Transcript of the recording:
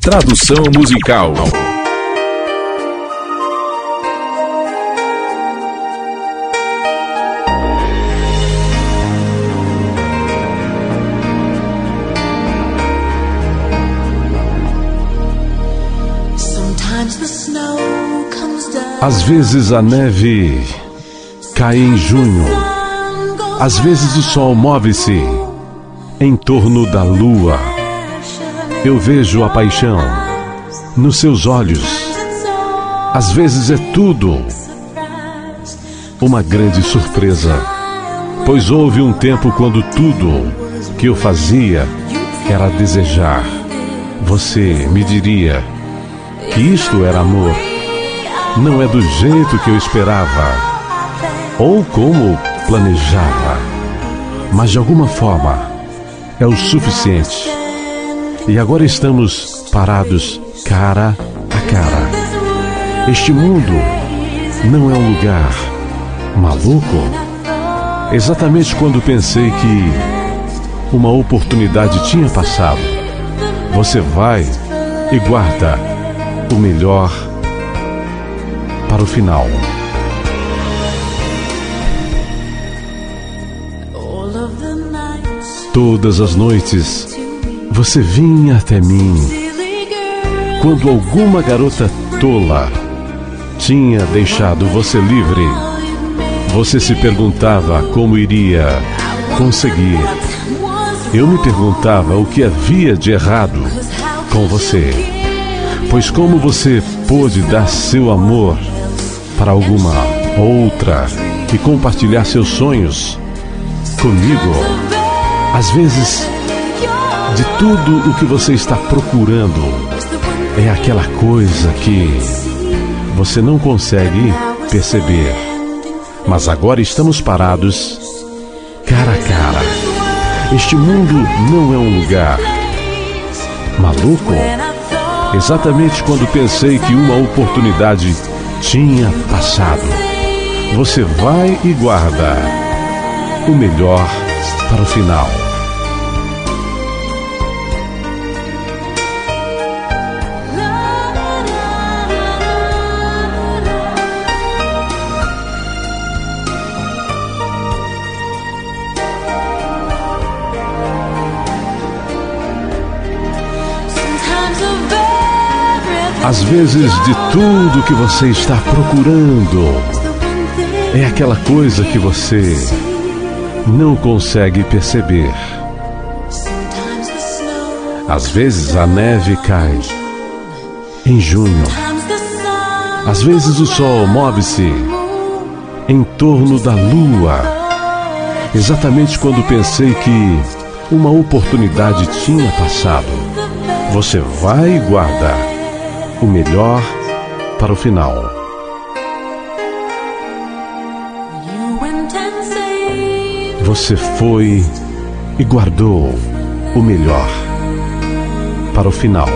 Tradução musical. Às vezes a neve cai em junho. Às vezes o sol move-se em torno da lua. Eu vejo a paixão nos seus olhos. Às vezes é tudo uma grande surpresa, pois houve um tempo quando tudo que eu fazia era desejar. Você me diria que isto era amor. Não é do jeito que eu esperava ou como planejava, mas de alguma forma é o suficiente. E agora estamos parados cara a cara. Este mundo não é um lugar maluco. Exatamente quando pensei que uma oportunidade tinha passado, você vai e guarda o melhor para o final. Todas as noites você vinha até mim quando alguma garota tola tinha deixado você livre. Você se perguntava como iria conseguir. Eu me perguntava o que havia de errado com você. Pois como você pôde dar seu amor para alguma outra e compartilhar seus sonhos comigo? Às vezes, de tudo o que você está procurando, é aquela coisa que você não consegue perceber. Mas agora estamos parados, cara a cara. Este mundo não é um lugar maluco. Exatamente quando pensei que uma oportunidade tinha passado, você vai e guarda o melhor para o final. Às vezes, de tudo que você está procurando, é aquela coisa que você não consegue perceber. Às vezes a neve cai em junho. Às vezes o sol move-se em torno da lua. Exatamente quando pensei que uma oportunidade tinha passado. Você vai e guarda o melhor para o final. Você foi e guardou o melhor para o final.